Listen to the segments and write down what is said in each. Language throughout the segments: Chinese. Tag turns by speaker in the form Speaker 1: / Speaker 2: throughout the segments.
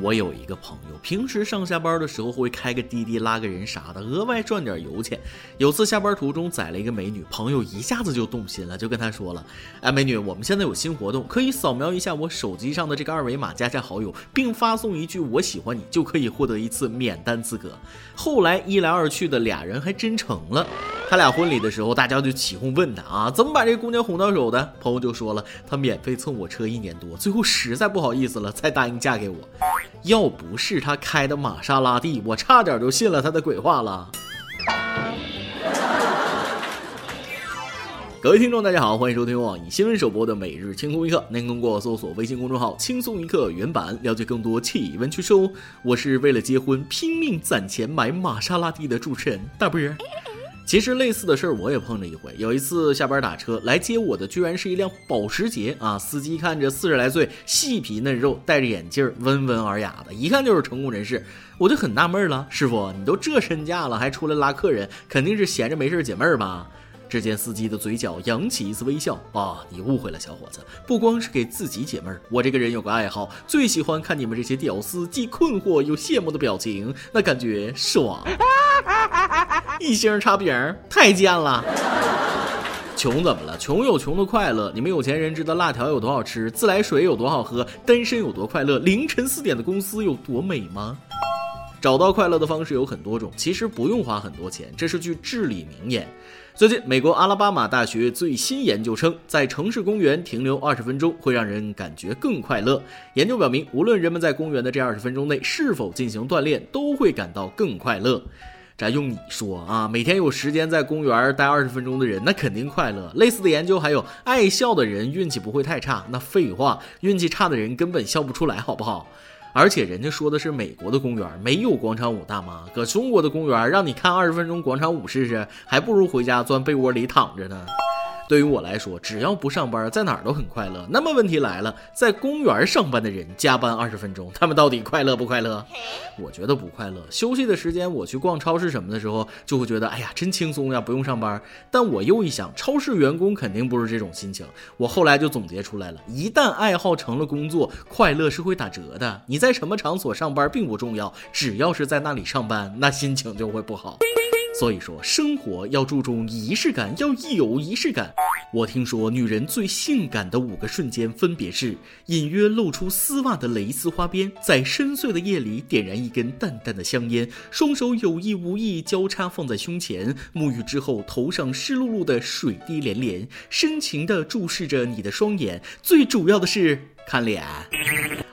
Speaker 1: 我有一个朋友，平时上下班的时候会开个滴滴拉个人啥的，额外赚点油钱。有次下班途中宰了一个美女，朋友一下子就动心了，就跟他说了：“哎，美女，我们现在有新活动，可以扫描一下我手机上的这个二维码，加加好友，并发送一句我喜欢你，就可以获得一次免单资格。”后来一来二去的，俩人还真成了。他俩婚礼的时候，大家就起哄问他啊，怎么把这姑娘哄到手的？朋友就说了，他免费蹭我车一年多，最后实在不好意思了，才答应嫁给我。要不是他开的玛莎拉蒂，我差点就信了他的鬼话了。各位听众，大家好，欢迎收听网易新闻首播的每日轻松一刻。您通过搜索微信公众号“轻松一刻”原版了解更多气温趋势哦。我是为了结婚拼命攒钱买玛莎拉蒂的主持人大波儿。其实类似的事儿我也碰着一回。有一次下班打车来接我的，居然是一辆保时捷啊！司机看着四十来岁，细皮嫩肉，戴着眼镜，温文尔雅的，一看就是成功人士。我就很纳闷了，师傅，你都这身价了，还出来拉客人，肯定是闲着没事解闷儿吧？只见司机的嘴角扬起一丝微笑啊！你误会了，小伙子，不光是给自己解闷儿，我这个人有个爱好，最喜欢看你们这些屌丝既困惑又羡慕的表情，那感觉爽。一星差评太贱了。穷怎么了？穷有穷的快乐。你们有钱人知道辣条有多好吃，自来水有多好喝，单身有多快乐，凌晨四点的公司有多美吗？找到快乐的方式有很多种，其实不用花很多钱，这是句至理名言。最近，美国阿拉巴马大学最新研究称，在城市公园停留二十分钟会让人感觉更快乐。研究表明，无论人们在公园的这二十分钟内是否进行锻炼，都会感到更快乐。咱用你说啊，每天有时间在公园待二十分钟的人，那肯定快乐。类似的研究还有，爱笑的人运气不会太差。那废话，运气差的人根本笑不出来，好不好？而且人家说的是美国的公园，没有广场舞大妈。搁中国的公园，让你看二十分钟广场舞试试，还不如回家钻被窝里躺着呢。对于我来说，只要不上班，在哪儿都很快乐。那么问题来了，在公园上班的人加班二十分钟，他们到底快乐不快乐？我觉得不快乐。休息的时间，我去逛超市什么的时候，就会觉得，哎呀，真轻松呀，不用上班。但我又一想，超市员工肯定不是这种心情。我后来就总结出来了：一旦爱好成了工作，快乐是会打折的。你在什么场所上班并不重要，只要是在那里上班，那心情就会不好。所以说，生活要注重仪式感，要有仪式感。我听说，女人最性感的五个瞬间分别是：隐约露出丝袜的蕾丝花边，在深邃的夜里点燃一根淡淡的香烟，双手有意无意交叉放在胸前，沐浴之后头上湿漉漉的水滴连连，深情地注视着你的双眼。最主要的是看脸。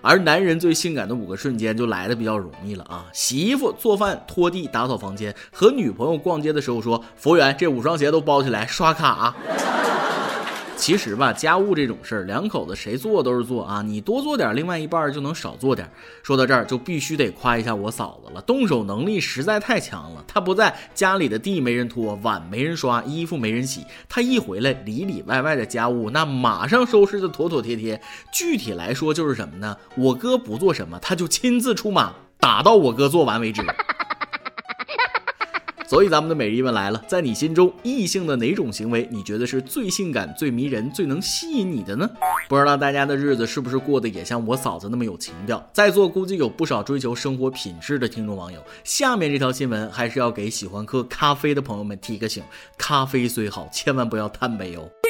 Speaker 1: 而男人最性感的五个瞬间就来的比较容易了啊！洗衣服、做饭、拖地、打扫房间，和女朋友逛街的时候说：“服务员，这五双鞋都包起来，刷卡。”其实吧，家务这种事儿，两口子谁做都是做啊。你多做点，另外一半就能少做点。说到这儿，就必须得夸一下我嫂子了，动手能力实在太强了。她不在家里的地没人拖，碗没人刷，衣服没人洗，她一回来，里里外外的家务那马上收拾的妥妥帖帖。具体来说就是什么呢？我哥不做什么，她就亲自出马，打到我哥做完为止。所以咱们的每日一问来了，在你心中，异性的哪种行为你觉得是最性感、最迷人、最能吸引你的呢？不知道大家的日子是不是过得也像我嫂子那么有情调？在座估计有不少追求生活品质的听众网友。下面这条新闻还是要给喜欢喝咖啡的朋友们提个醒：咖啡虽好，千万不要贪杯哦。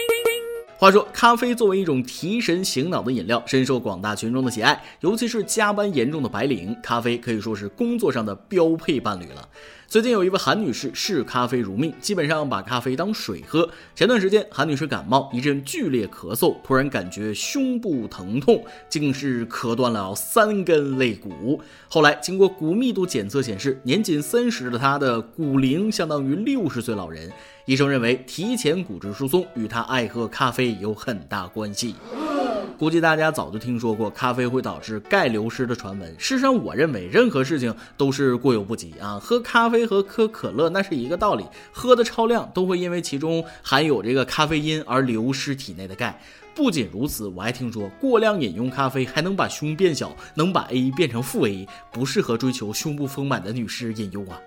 Speaker 1: 话说，咖啡作为一种提神醒脑的饮料，深受广大群众的喜爱，尤其是加班严重的白领，咖啡可以说是工作上的标配伴侣了。最近有一位韩女士视咖啡如命，基本上把咖啡当水喝。前段时间，韩女士感冒，一阵剧烈咳嗽，突然感觉胸部疼痛，竟是咳断了三根肋骨。后来经过骨密度检测显示，年仅三十的她的骨龄相当于六十岁老人。医生认为，提前骨质疏松与他爱喝咖啡有很大关系。估计大家早就听说过咖啡会导致钙流失的传闻。事实上，我认为任何事情都是过犹不及啊。喝咖啡和喝可乐那是一个道理，喝的超量都会因为其中含有这个咖啡因而流失体内的钙。不仅如此，我还听说过量饮用咖啡还能把胸变小，能把 A 变成负 A，不适合追求胸部丰满的女士饮用啊。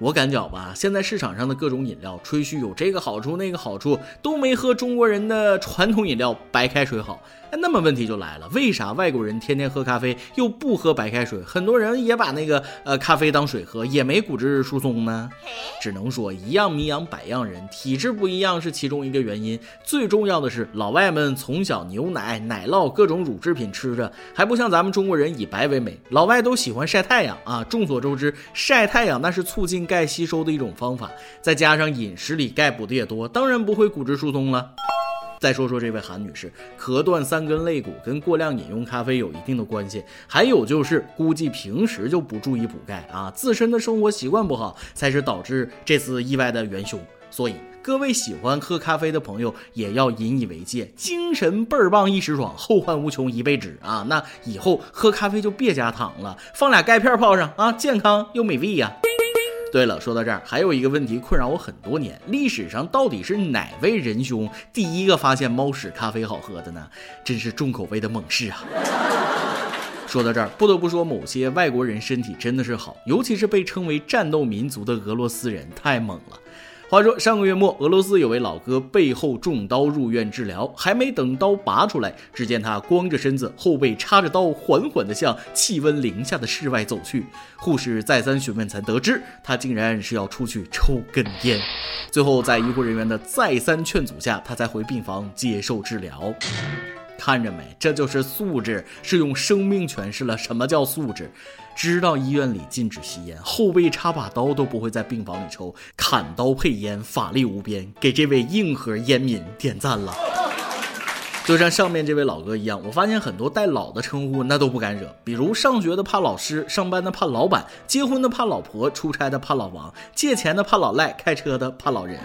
Speaker 1: 我感觉吧，现在市场上的各种饮料，吹嘘有这个好处那个好处，都没喝中国人的传统饮料白开水好。哎，那么问题就来了，为啥外国人天天喝咖啡又不喝白开水？很多人也把那个呃咖啡当水喝，也没骨质疏松呢？只能说一样米养百样人，体质不一样是其中一个原因。最重要的是，老外们从小牛奶、奶酪各种乳制品吃着，还不像咱们中国人以白为美。老外都喜欢晒太阳啊！众所周知，晒太阳那是促进钙吸收的一种方法，再加上饮食里钙补的也多，当然不会骨质疏松了。再说说这位韩女士，咳断三根肋骨跟过量饮用咖啡有一定的关系，还有就是估计平时就不注意补钙啊，自身的生活习惯不好，才是导致这次意外的元凶。所以各位喜欢喝咖啡的朋友也要引以为戒，精神倍儿棒一时爽，后患无穷一辈子啊！那以后喝咖啡就别加糖了，放俩钙片泡上啊，健康又美味呀。对了，说到这儿，还有一个问题困扰我很多年：历史上到底是哪位仁兄第一个发现猫屎咖啡好喝的呢？真是重口味的猛士啊！说到这儿，不得不说，某些外国人身体真的是好，尤其是被称为战斗民族的俄罗斯人，太猛了。话说上个月末，俄罗斯有位老哥背后中刀入院治疗，还没等刀拔出来，只见他光着身子，后背插着刀，缓缓地向气温零下的室外走去。护士再三询问，才得知他竟然是要出去抽根烟。最后在医护人员的再三劝阻下，他才回病房接受治疗。看着没，这就是素质，是用生命诠释了什么叫素质。知道医院里禁止吸烟，后背插把刀都不会在病房里抽，砍刀配烟，法力无边，给这位硬核烟民点赞了。就像上面这位老哥一样，我发现很多带“老”的称呼那都不敢惹，比如上学的怕老师，上班的怕老板，结婚的怕老婆，出差的怕老王，借钱的怕老赖，开车的怕老人。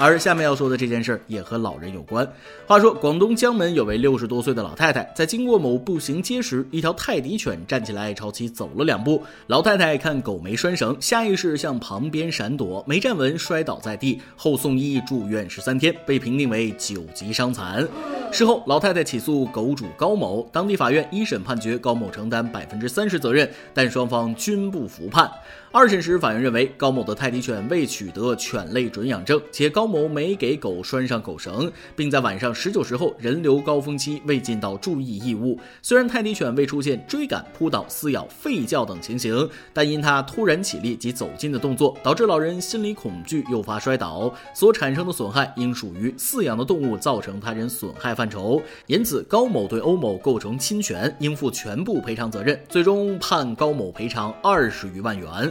Speaker 1: 而下面要说的这件事儿也和老人有关。话说，广东江门有位六十多岁的老太太，在经过某步行街时，一条泰迪犬站起来朝其走了两步。老太太看狗没拴绳，下意识向旁边闪躲，没站稳摔倒在地，后送医住院十三天，被评定为九级伤残。事后，老太太起诉狗主高某，当地法院一审判决高某承担百分之三十责任，但双方均不服判。二审时，法院认为高某的泰迪犬未取得犬类准养证，且高某没给狗拴上狗绳，并在晚上十九时后人流高峰期未尽到注意义务。虽然泰迪犬未出现追赶、扑倒、撕咬、吠叫等情形，但因它突然起立及走近的动作，导致老人心理恐惧，诱发摔倒，所产生的损害应属于饲养的动物造成他人损害范畴。因此，高某对欧某构成侵权，应负全部赔偿责任。最终判高某赔偿二十余万元。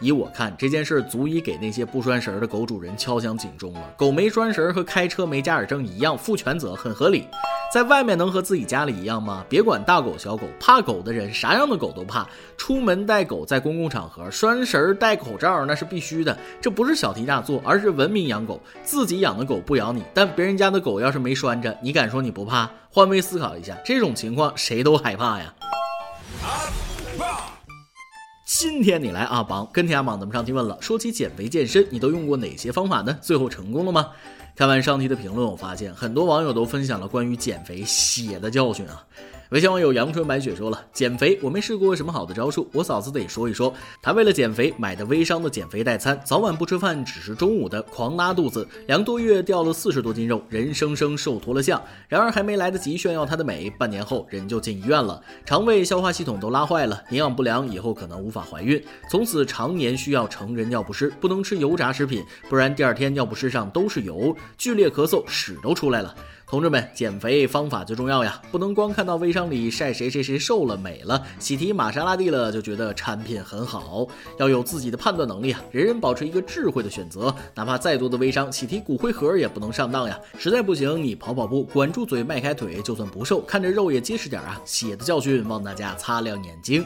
Speaker 1: 以我看，这件事足以给那些不拴绳儿的狗主人敲响警钟了。狗没拴绳和开车没驾驶证一样，负全责很合理。在外面能和自己家里一样吗？别管大狗小狗，怕狗的人啥样的狗都怕。出门带狗，在公共场合拴绳儿戴口罩那是必须的。这不是小题大做，而是文明养狗。自己养的狗不咬你，但别人家的狗要是没拴着，你敢说你不怕？换位思考一下，这种情况谁都害怕呀。今天你来阿榜跟天阿榜咱们上期问了，说起减肥健身，你都用过哪些方法呢？最后成功了吗？看完上期的评论，我发现很多网友都分享了关于减肥血的教训啊。微信网友阳春白雪说了：“减肥我没试过什么好的招数，我嫂子得说一说。她为了减肥买的微商的减肥代餐，早晚不吃饭，只吃中午的，狂拉肚子，两个多月掉了四十多斤肉，人生生瘦脱了相。然而还没来得及炫耀她的美，半年后人就进医院了，肠胃、消化系统都拉坏了，营养不良，以后可能无法怀孕，从此常年需要成人尿不湿，不能吃油炸食品，不然第二天尿不湿上都是油，剧烈咳嗽，屎都出来了。”同志们，减肥方法最重要呀，不能光看到微商里晒谁谁谁瘦了美了，喜提玛莎拉蒂了就觉得产品很好，要有自己的判断能力啊！人人保持一个智慧的选择，哪怕再多的微商喜提骨灰盒也不能上当呀！实在不行，你跑跑步，管住嘴，迈开腿，就算不瘦，看着肉也结实点啊！血的教训，望大家擦亮眼睛。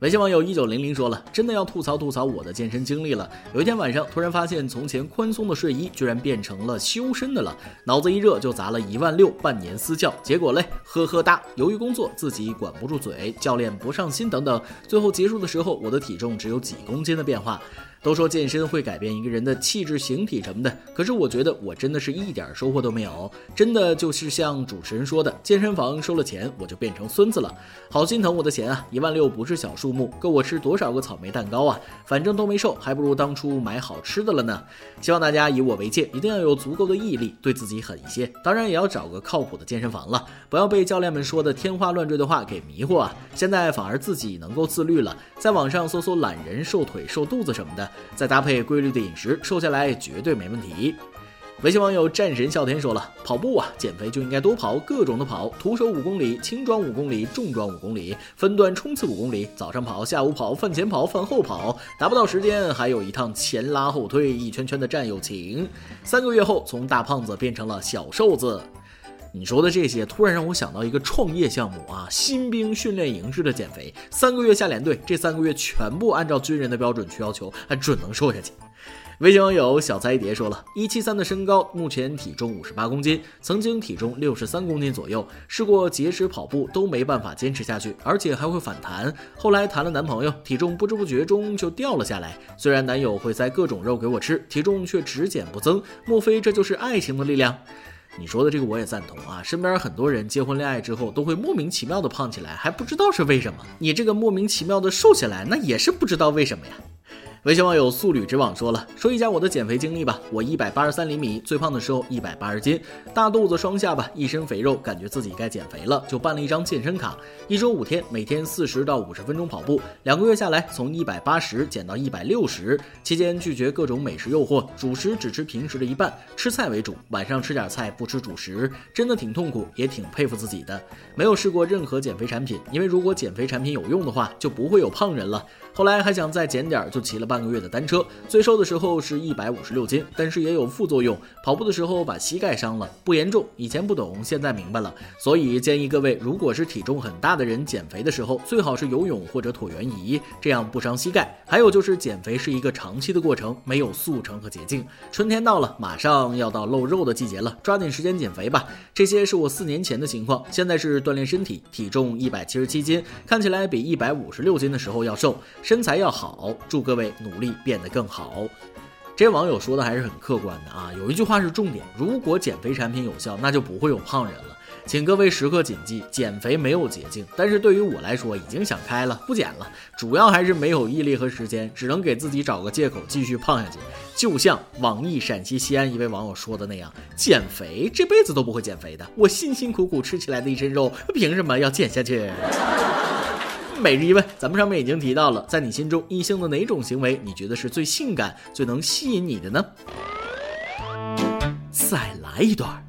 Speaker 1: 微信网友一九零零说了，真的要吐槽吐槽我的健身经历了。有一天晚上，突然发现从前宽松的睡衣居然变成了修身的了，脑子一热就砸了一万六，半年私教，结果嘞，呵呵哒。由于工作自己管不住嘴，教练不上心等等，最后结束的时候，我的体重只有几公斤的变化。都说健身会改变一个人的气质、形体什么的，可是我觉得我真的是一点收获都没有。真的就是像主持人说的，健身房收了钱，我就变成孙子了。好心疼我的钱啊！一万六不是小数目，够我吃多少个草莓蛋糕啊！反正都没瘦，还不如当初买好吃的了呢。希望大家以我为戒，一定要有足够的毅力，对自己狠一些。当然也要找个靠谱的健身房了，不要被教练们说的天花乱坠的话给迷惑啊！现在反而自己能够自律了，在网上搜搜懒人瘦腿、瘦肚子什么的。再搭配规律的饮食，瘦下来绝对没问题。微信网友战神笑天说了：“跑步啊，减肥就应该多跑，各种的跑，徒手五公里，轻装五公里，重装五公里，分段冲刺五公里，早上跑，下午跑，饭前跑，饭后跑，达不到时间还有一趟前拉后推一圈圈的战友情。三个月后，从大胖子变成了小瘦子。”你说的这些，突然让我想到一个创业项目啊，新兵训练营式的减肥，三个月下连队，这三个月全部按照军人的标准去要求，还准能瘦下去。微信网友小菜一碟说了，一七三的身高，目前体重五十八公斤，曾经体重六十三公斤左右，试过节食跑步都没办法坚持下去，而且还会反弹。后来谈了男朋友，体重不知不觉中就掉了下来。虽然男友会塞各种肉给我吃，体重却只减不增。莫非这就是爱情的力量？你说的这个我也赞同啊，身边很多人结婚恋爱之后都会莫名其妙的胖起来，还不知道是为什么。你这个莫名其妙的瘦下来，那也是不知道为什么呀。微信网友素履之网说了，说一下我的减肥经历吧。我一百八十三厘米，最胖的时候一百八十斤，大肚子双下巴，一身肥肉，感觉自己该减肥了，就办了一张健身卡，一周五天，每天四十到五十分钟跑步，两个月下来，从一百八十减到一百六十。期间拒绝各种美食诱惑，主食只吃平时的一半，吃菜为主，晚上吃点菜，不吃主食，真的挺痛苦，也挺佩服自己的。没有试过任何减肥产品，因为如果减肥产品有用的话，就不会有胖人了。后来还想再减点，就骑了半半个月的单车，最瘦的时候是一百五十六斤，但是也有副作用，跑步的时候把膝盖伤了，不严重，以前不懂，现在明白了。所以建议各位，如果是体重很大的人减肥的时候，最好是游泳或者椭圆仪，这样不伤膝盖。还有就是减肥是一个长期的过程，没有速成和捷径。春天到了，马上要到露肉的季节了，抓紧时间减肥吧。这些是我四年前的情况，现在是锻炼身体，体重一百七十七斤，看起来比一百五十六斤的时候要瘦。身材要好，祝各位努力变得更好。这网友说的还是很客观的啊，有一句话是重点：如果减肥产品有效，那就不会有胖人了。请各位时刻谨记，减肥没有捷径，但是对于我来说已经想开了，不减了。主要还是没有毅力和时间，只能给自己找个借口继续胖下去。就像网易陕西西安一位网友说的那样，减肥这辈子都不会减肥的，我辛辛苦苦吃起来的一身肉，凭什么要减下去？每日一问，咱们上面已经提到了，在你心中，异性的哪种行为你觉得是最性感、最能吸引你的呢？再来一段。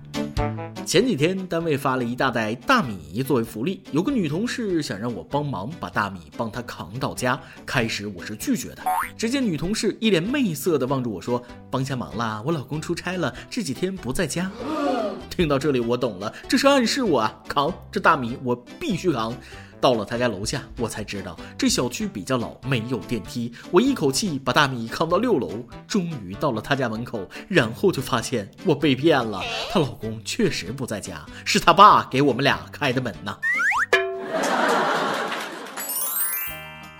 Speaker 1: 前几天单位发了一大袋大米作为福利，有个女同事想让我帮忙把大米帮她扛到家。开始我是拒绝的，只见女同事一脸媚色的望着我说：“帮下忙啦，我老公出差了，这几天不在家。”听到这里我懂了，这是暗示我啊，扛这大米我必须扛。到了他家楼下，我才知道这小区比较老，没有电梯。我一口气把大米扛到六楼，终于到了他家门口，然后就发现我被骗了。她老公确实不在家，是他爸给我们俩开的门呐。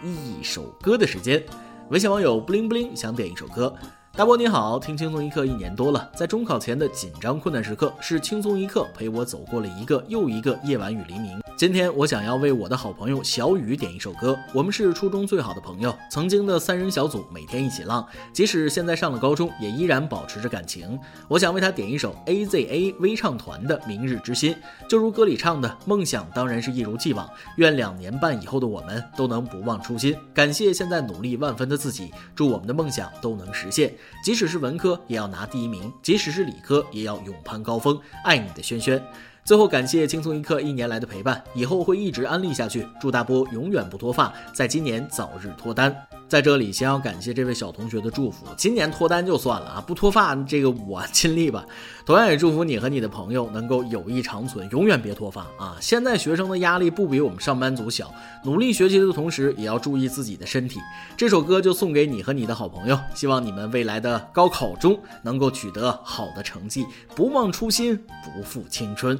Speaker 1: 一首歌的时间，微信网友布灵布灵想点一首歌。大波你好，听轻松一刻一年多了，在中考前的紧张困难时刻，是轻松一刻陪我走过了一个又一个夜晚与黎明。今天我想要为我的好朋友小雨点一首歌。我们是初中最好的朋友，曾经的三人小组，每天一起浪，即使现在上了高中，也依然保持着感情。我想为他点一首 A Z A 微唱团的《明日之心》，就如歌里唱的，梦想当然是一如既往。愿两年半以后的我们都能不忘初心。感谢现在努力万分的自己，祝我们的梦想都能实现。即使是文科也要拿第一名，即使是理科也要勇攀高峰。爱你的轩轩。最后感谢轻松一刻一年来的陪伴，以后会一直安利下去。祝大波永远不脱发，在今年早日脱单。在这里先要感谢这位小同学的祝福，今年脱单就算了啊，不脱发这个我尽力吧。同样也祝福你和你的朋友能够友谊长存，永远别脱发啊！现在学生的压力不比我们上班族小，努力学习的同时也要注意自己的身体。这首歌就送给你和你的好朋友，希望你们未来的高考中能够取得好的成绩，不忘初心，不负青春。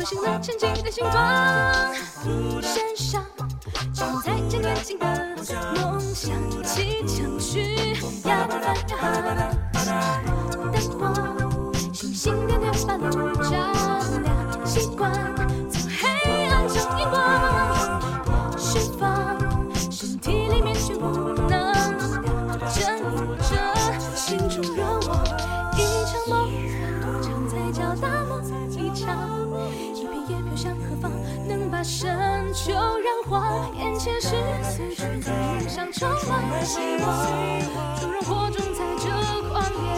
Speaker 2: 唤醒了沉寂的星光。身上承载着年轻的梦想，启程去亚特兰大。灯光，星星点点把路照亮，习惯从黑暗中荧光，释放深秋染花，眼前是随处的梦想，充满希望。就让火种在这旷野，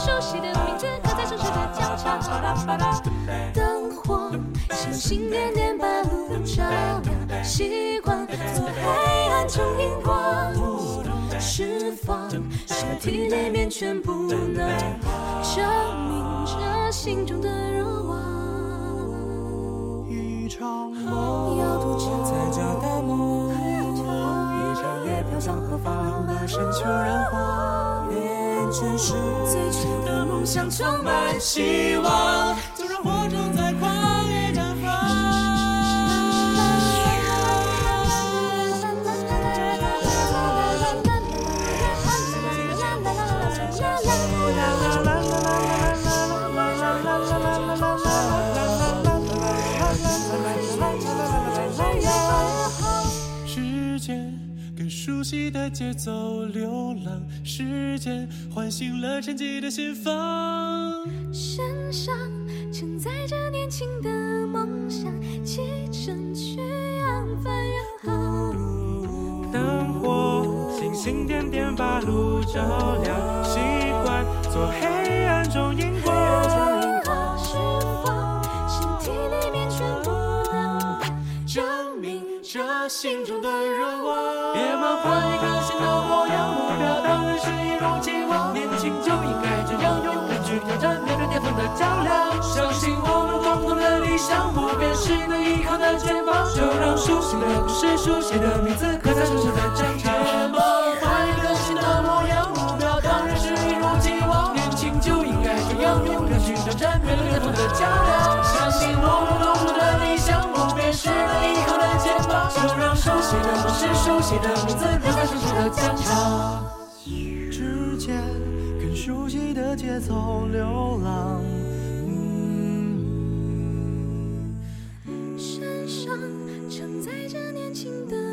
Speaker 2: 熟悉的名字刻在城市的交叉，灯火星星点点把路照亮，习惯从黑暗中荧光释放，身体里面全部燃证，明着心中的热望。一场梦，要多久梦一场？夜飘向何方？冷的深秋染黄。眼前是最初的梦想，充满希望。就让火种在旷野绽放。时间更熟悉的节奏，流浪时间唤醒了沉寂的心房。身上。承载着年轻的梦想，启程去扬帆远航。灯火，星星点点把路照亮，习惯做黑暗中荧光。释放身体里面全部的证明着心中的热望。换一个新的模样，目标当然是一如既往，年轻就应该这样，勇敢去挑战，面对巅峰的较量。相信我们共同的理想不变是能依靠的肩膀，就让熟悉的故事、熟悉的名字刻在深深的战场。换一个新的模样，目标当然是一如既往。年轻就应该这样，勇敢去挑战，面对巅峰的较量。熟悉的名字刻在熟悉的战场。之间跟熟悉的节奏，流浪。身上承载着年轻的。